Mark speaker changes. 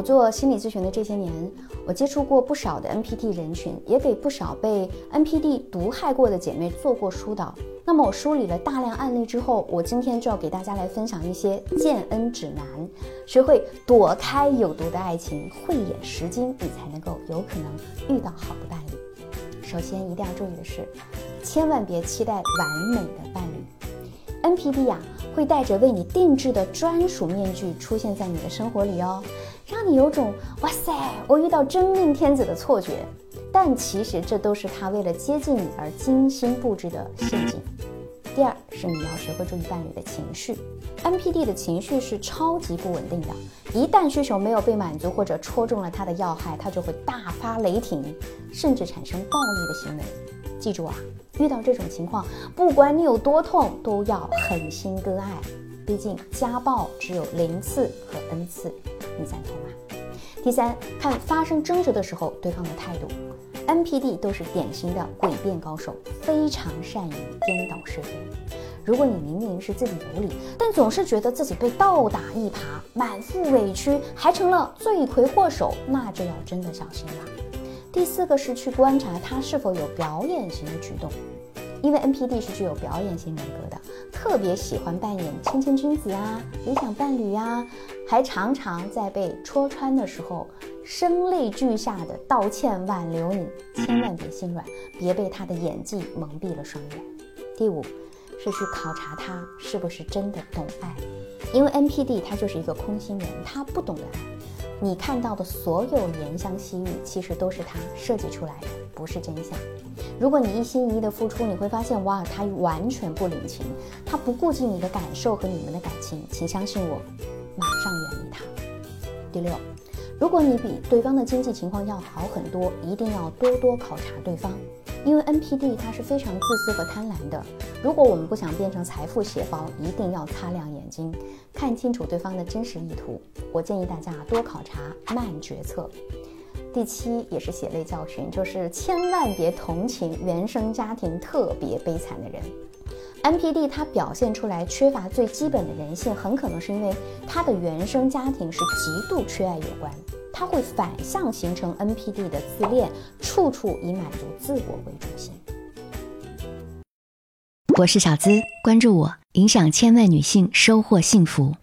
Speaker 1: 我做心理咨询的这些年，我接触过不少的 NPD 人群，也给不少被 NPD 毒害过的姐妹做过疏导。那么我梳理了大量案例之后，我今天就要给大家来分享一些见恩指南，学会躲开有毒的爱情，慧眼识金，你才能够有可能遇到好的伴侣。首先一定要注意的是，千万别期待完美的伴侣。NPD 呀，会带着为你定制的专属面具出现在你的生活里哦。让你有种哇塞，我遇到真命天子的错觉，但其实这都是他为了接近你而精心布置的陷阱。第二是你要学会注意伴侣的情绪，NPD 的情绪是超级不稳定的，一旦需求没有被满足或者戳中了他的要害，他就会大发雷霆，甚至产生暴力的行为。记住啊，遇到这种情况，不管你有多痛，都要狠心割爱，毕竟家暴只有零次和 n 次。你赞同吗？第三，看发生争执的时候对方的态度。NPD 都是典型的诡辩高手，非常善于颠倒是非。如果你明明是自己有理，但总是觉得自己被倒打一耙，满腹委屈，还成了罪魁祸首，那就要真的小心了。第四个是去观察他是否有表演型的举动。因为 NPD 是具有表演型人格的，特别喜欢扮演谦谦君子啊、理想伴侣呀，还常常在被戳穿的时候声泪俱下的道歉挽留你，千万别心软，别被他的演技蒙蔽了双眼。第五是去考察他是不是真的懂爱，因为 NPD 他就是一个空心人，他不懂得爱，你看到的所有怜香惜玉，其实都是他设计出来的，不是真相。如果你一心一意的付出，你会发现，哇，他完全不领情，他不顾及你的感受和你们的感情，请相信我，马上远离他。第六，如果你比对方的经济情况要好很多，一定要多多考察对方，因为 NPD 他是非常自私和贪婪的。如果我们不想变成财富血包，一定要擦亮眼睛，看清楚对方的真实意图。我建议大家多考察，慢决策。第七也是血泪教训，就是千万别同情原生家庭特别悲惨的人。NPD 他表现出来缺乏最基本的人性，很可能是因为他的原生家庭是极度缺爱有关。他会反向形成 NPD 的自恋，处处以满足自我为中心。
Speaker 2: 我是小资，关注我，影响千万女性，收获幸福。